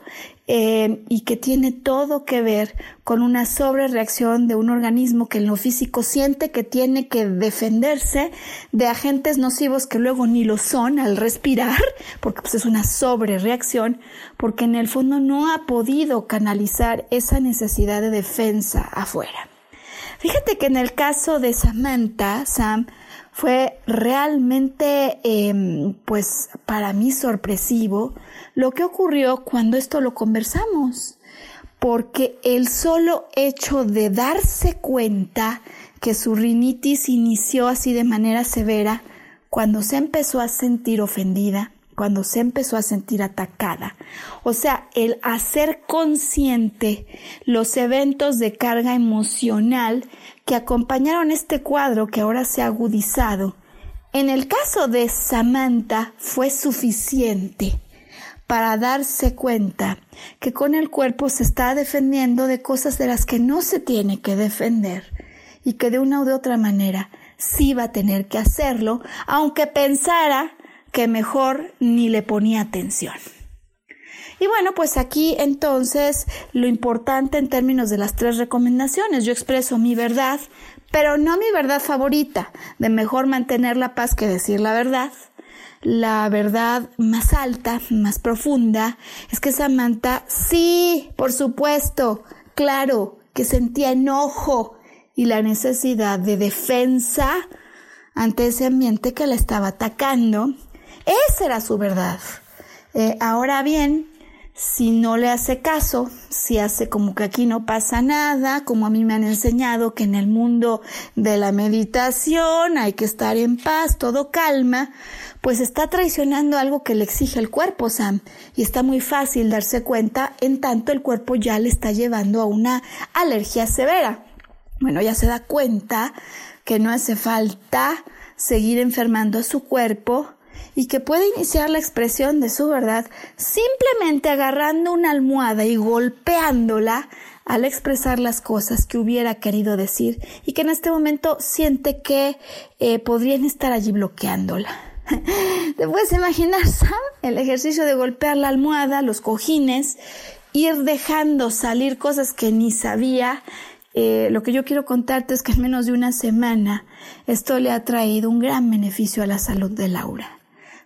eh, y que tiene todo que ver con una sobrereacción de un organismo que en lo físico siente que tiene que defenderse de agentes nocivos que luego ni lo son al respirar, porque pues es una sobrereacción, porque en el fondo no ha podido canalizar esa necesidad de defensa afuera. Fíjate que en el caso de Samantha, Sam, fue realmente, em, pues, para mí sorpresivo lo que ocurrió cuando esto lo conversamos, porque el solo hecho de darse cuenta que su rinitis inició así de manera severa, cuando se empezó a sentir ofendida, cuando se empezó a sentir atacada. O sea, el hacer consciente los eventos de carga emocional que acompañaron este cuadro que ahora se ha agudizado. En el caso de Samantha fue suficiente para darse cuenta que con el cuerpo se está defendiendo de cosas de las que no se tiene que defender y que de una u otra manera sí va a tener que hacerlo, aunque pensara que mejor ni le ponía atención. Y bueno, pues aquí entonces lo importante en términos de las tres recomendaciones, yo expreso mi verdad, pero no mi verdad favorita, de mejor mantener la paz que decir la verdad, la verdad más alta, más profunda, es que Samantha, sí, por supuesto, claro, que sentía enojo y la necesidad de defensa ante ese ambiente que la estaba atacando. Esa era su verdad. Eh, ahora bien, si no le hace caso, si hace como que aquí no pasa nada, como a mí me han enseñado que en el mundo de la meditación hay que estar en paz, todo calma, pues está traicionando algo que le exige el cuerpo, Sam, y está muy fácil darse cuenta en tanto el cuerpo ya le está llevando a una alergia severa. Bueno, ya se da cuenta que no hace falta seguir enfermando a su cuerpo, y que puede iniciar la expresión de su verdad simplemente agarrando una almohada y golpeándola al expresar las cosas que hubiera querido decir y que en este momento siente que eh, podrían estar allí bloqueándola. ¿Te puedes imaginar, Sam? El ejercicio de golpear la almohada, los cojines, ir dejando salir cosas que ni sabía. Eh, lo que yo quiero contarte es que en menos de una semana esto le ha traído un gran beneficio a la salud de Laura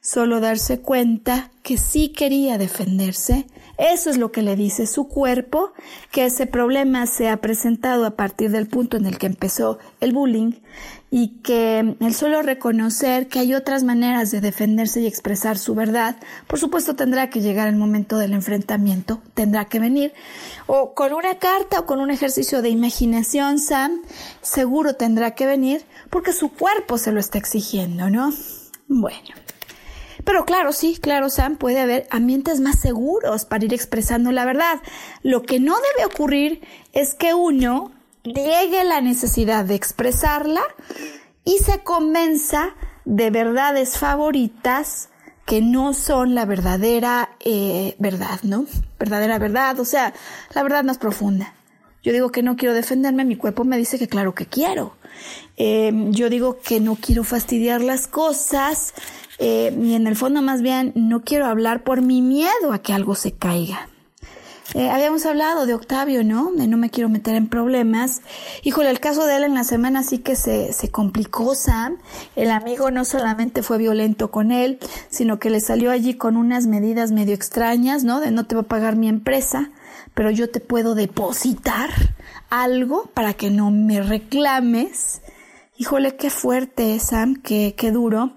solo darse cuenta que sí quería defenderse. Eso es lo que le dice su cuerpo, que ese problema se ha presentado a partir del punto en el que empezó el bullying y que el solo reconocer que hay otras maneras de defenderse y expresar su verdad, por supuesto tendrá que llegar el momento del enfrentamiento, tendrá que venir, o con una carta o con un ejercicio de imaginación, Sam, seguro tendrá que venir porque su cuerpo se lo está exigiendo, ¿no? Bueno. Pero claro, sí, claro, Sam, puede haber ambientes más seguros para ir expresando la verdad. Lo que no debe ocurrir es que uno niegue la necesidad de expresarla y se convenza de verdades favoritas que no son la verdadera eh, verdad, ¿no? Verdadera verdad, o sea, la verdad más profunda. Yo digo que no quiero defenderme, mi cuerpo me dice que claro que quiero. Eh, yo digo que no quiero fastidiar las cosas eh, y en el fondo más bien no quiero hablar por mi miedo a que algo se caiga. Eh, habíamos hablado de Octavio, ¿no? De no me quiero meter en problemas. Híjole, el caso de él en la semana sí que se, se complicó, Sam. El amigo no solamente fue violento con él, sino que le salió allí con unas medidas medio extrañas, ¿no? De no te va a pagar mi empresa, pero yo te puedo depositar algo para que no me reclames. Híjole, qué fuerte, Sam, qué, qué duro.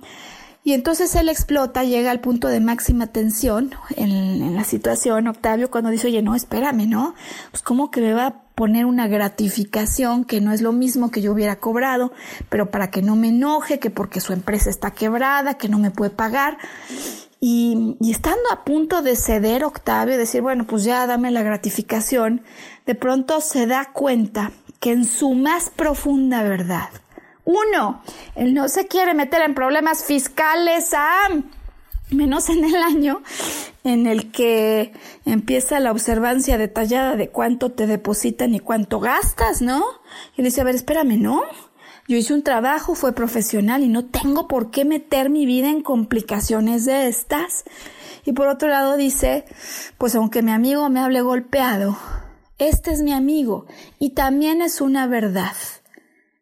Y entonces él explota, llega al punto de máxima tensión en, la situación, Octavio, cuando dice, oye, no, espérame, ¿no? Pues como que me va a poner una gratificación que no es lo mismo que yo hubiera cobrado, pero para que no me enoje, que porque su empresa está quebrada, que no me puede pagar. Y, y estando a punto de ceder Octavio, decir, bueno, pues ya dame la gratificación, de pronto se da cuenta que en su más profunda verdad, uno, él no se quiere meter en problemas fiscales, menos en el año en el que empieza la observancia detallada de cuánto te depositan y cuánto gastas, ¿no? Y dice, a ver, espérame, ¿no? Yo hice un trabajo, fue profesional y no tengo por qué meter mi vida en complicaciones de estas. Y por otro lado dice, pues aunque mi amigo me hable golpeado, este es mi amigo y también es una verdad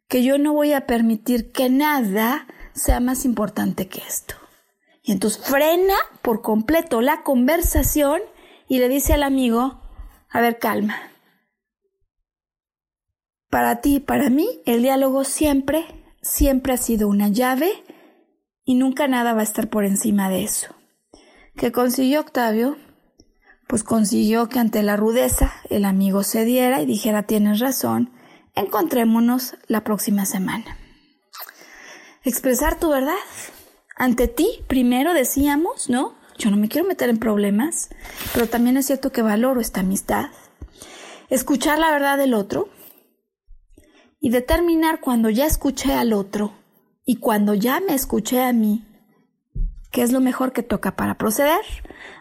que yo no voy a permitir que nada sea más importante que esto. Y entonces frena por completo la conversación y le dice al amigo, a ver, calma. Para ti y para mí, el diálogo siempre, siempre ha sido una llave y nunca nada va a estar por encima de eso. ¿Qué consiguió Octavio? Pues consiguió que ante la rudeza el amigo cediera y dijera tienes razón, encontrémonos la próxima semana. Expresar tu verdad ante ti, primero decíamos, ¿no? Yo no me quiero meter en problemas, pero también es cierto que valoro esta amistad. Escuchar la verdad del otro y determinar cuando ya escuché al otro y cuando ya me escuché a mí, qué es lo mejor que toca para proceder.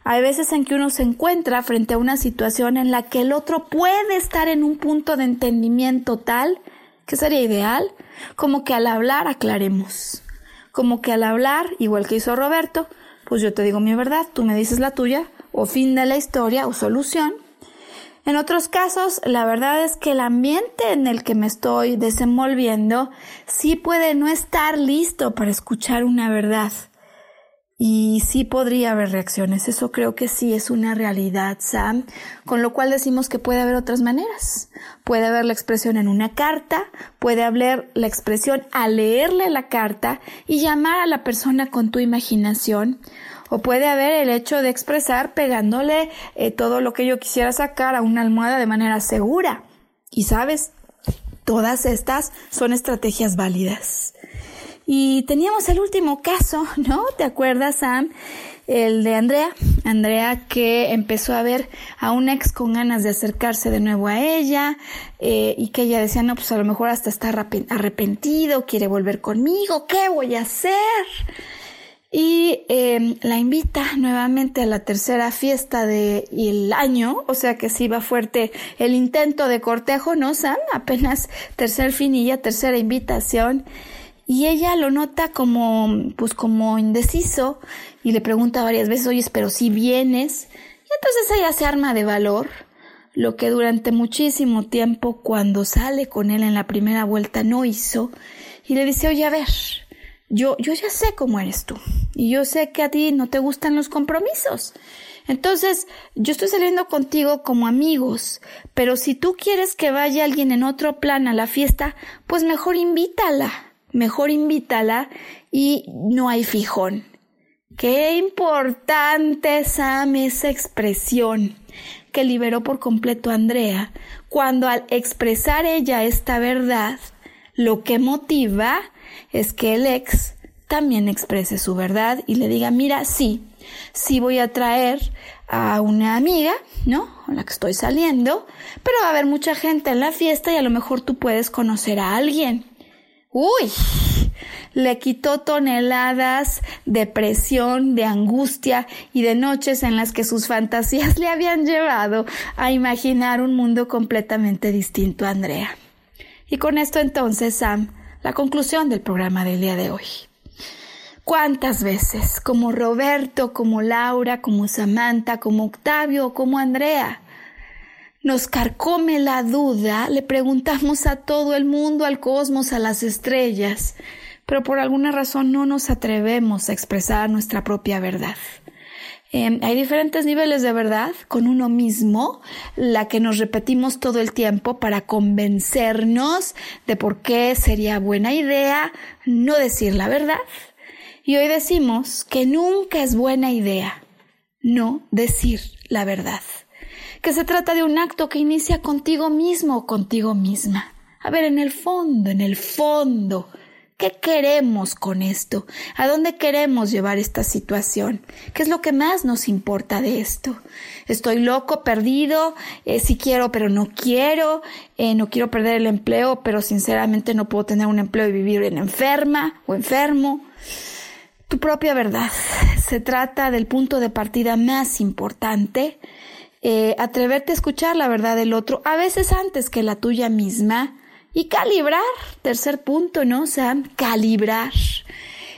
Hay veces en que uno se encuentra frente a una situación en la que el otro puede estar en un punto de entendimiento tal que sería ideal como que al hablar aclaremos como que al hablar, igual que hizo Roberto, pues yo te digo mi verdad, tú me dices la tuya, o fin de la historia, o solución. En otros casos, la verdad es que el ambiente en el que me estoy desenvolviendo sí puede no estar listo para escuchar una verdad. Y sí podría haber reacciones, eso creo que sí es una realidad, Sam, con lo cual decimos que puede haber otras maneras. Puede haber la expresión en una carta, puede haber la expresión al leerle la carta y llamar a la persona con tu imaginación, o puede haber el hecho de expresar pegándole eh, todo lo que yo quisiera sacar a una almohada de manera segura. Y sabes, todas estas son estrategias válidas. Y teníamos el último caso, ¿no? ¿Te acuerdas, Sam? El de Andrea. Andrea que empezó a ver a un ex con ganas de acercarse de nuevo a ella eh, y que ella decía, no, pues a lo mejor hasta está arrepentido, quiere volver conmigo, ¿qué voy a hacer? y eh, la invita nuevamente a la tercera fiesta del año, o sea que sí va fuerte el intento de cortejo, ¿no, Sam? Apenas tercer finilla, tercera invitación y ella lo nota como, pues como indeciso y le pregunta varias veces, oye, pero si vienes. Y entonces ella se arma de valor, lo que durante muchísimo tiempo cuando sale con él en la primera vuelta no hizo, y le dice, oye, a ver, yo, yo ya sé cómo eres tú, y yo sé que a ti no te gustan los compromisos. Entonces, yo estoy saliendo contigo como amigos, pero si tú quieres que vaya alguien en otro plan a la fiesta, pues mejor invítala mejor invítala y no hay fijón. Qué importante, Sam, esa expresión que liberó por completo a Andrea, cuando al expresar ella esta verdad, lo que motiva es que el ex también exprese su verdad y le diga, mira, sí, sí voy a traer a una amiga, ¿no? Con la que estoy saliendo, pero va a haber mucha gente en la fiesta y a lo mejor tú puedes conocer a alguien. Uy, le quitó toneladas de presión, de angustia y de noches en las que sus fantasías le habían llevado a imaginar un mundo completamente distinto a Andrea. Y con esto entonces, Sam, la conclusión del programa del día de hoy. ¿Cuántas veces, como Roberto, como Laura, como Samantha, como Octavio, como Andrea, nos carcome la duda, le preguntamos a todo el mundo, al cosmos, a las estrellas, pero por alguna razón no nos atrevemos a expresar nuestra propia verdad. Em, hay diferentes niveles de verdad con uno mismo, la que nos repetimos todo el tiempo para convencernos de por qué sería buena idea no decir la verdad. Y hoy decimos que nunca es buena idea no decir la verdad que se trata de un acto que inicia contigo mismo o contigo misma. A ver, en el fondo, en el fondo, ¿qué queremos con esto? ¿A dónde queremos llevar esta situación? ¿Qué es lo que más nos importa de esto? Estoy loco, perdido, eh, si quiero pero no quiero, eh, no quiero perder el empleo, pero sinceramente no puedo tener un empleo y vivir en enferma o enfermo. Tu propia verdad. Se trata del punto de partida más importante eh, atreverte a escuchar la verdad del otro, a veces antes que la tuya misma, Y calibrar, tercer punto, ¿no? O sea, calibrar.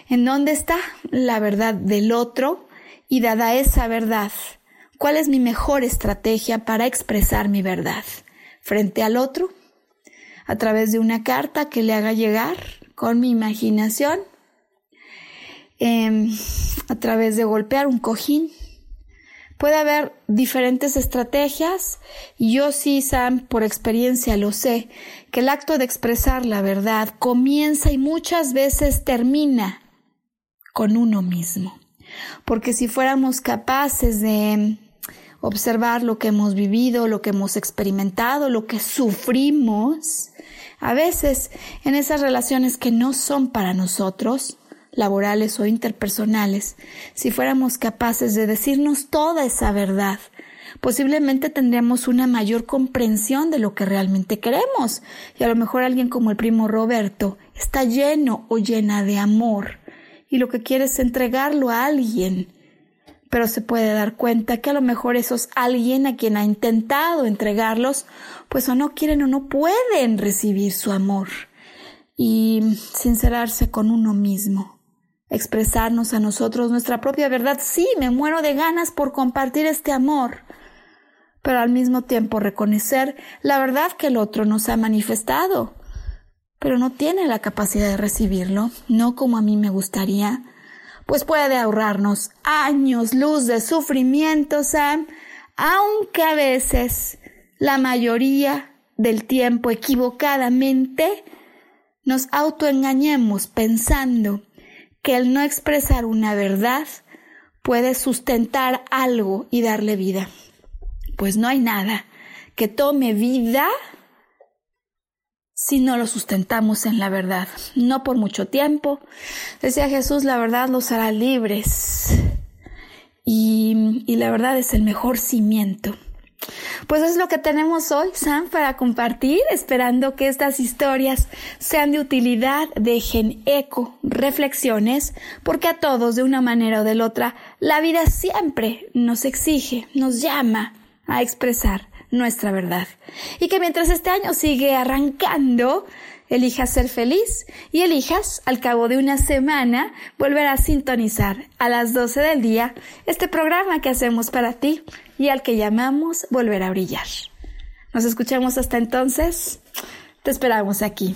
¿En dónde está la verdad del otro? Y dada esa verdad, ¿cuál es mi mejor estrategia para expresar mi verdad? ¿Frente al otro? ¿A través de una carta que le haga llegar con mi imaginación? Em, ¿A través de golpear un cojín? Puede haber diferentes estrategias yo sí, Sam, por experiencia lo sé, que el acto de expresar la verdad comienza y muchas veces termina con uno mismo. Porque si fuéramos capaces de observar lo que hemos vivido, lo que hemos experimentado, lo que sufrimos, a veces en esas relaciones que no son para nosotros, laborales o interpersonales, si fuéramos capaces de decirnos toda esa verdad, posiblemente tendríamos una mayor comprensión de lo que realmente queremos. Y a lo mejor alguien como el primo Roberto está lleno o llena de amor y lo que quiere es entregarlo a alguien. Pero se puede dar cuenta que a lo mejor esos alguien a quien ha intentado entregarlos, pues o no quieren o no pueden recibir su amor y sincerarse con uno mismo expresarnos a nosotros nuestra propia verdad. Sí, me muero de ganas por compartir este amor, pero al mismo tiempo reconocer la verdad que el otro nos ha manifestado, pero no tiene la capacidad de recibirlo, no como a mí me gustaría, pues puede ahorrarnos años luz de sufrimiento, Sam, aunque a veces la mayoría del tiempo equivocadamente nos autoengañemos pensando que el no expresar una verdad puede sustentar algo y darle vida. Pues no hay nada que tome vida si no lo sustentamos en la verdad. No por mucho tiempo. Decía Jesús, la verdad los hará libres. Y, y la verdad es el mejor cimiento. Pues es lo que tenemos hoy, Sam, para compartir, esperando que estas historias sean de utilidad, dejen eco, reflexiones, porque a todos, de una manera o de la otra, la vida siempre nos exige, nos llama a expresar nuestra verdad. Y que mientras este año sigue arrancando, elijas ser feliz y elijas, al cabo de una semana, volver a sintonizar a las 12 del día este programa que hacemos para ti y al que llamamos Volver a Brillar. Nos escuchamos hasta entonces. Te esperamos aquí.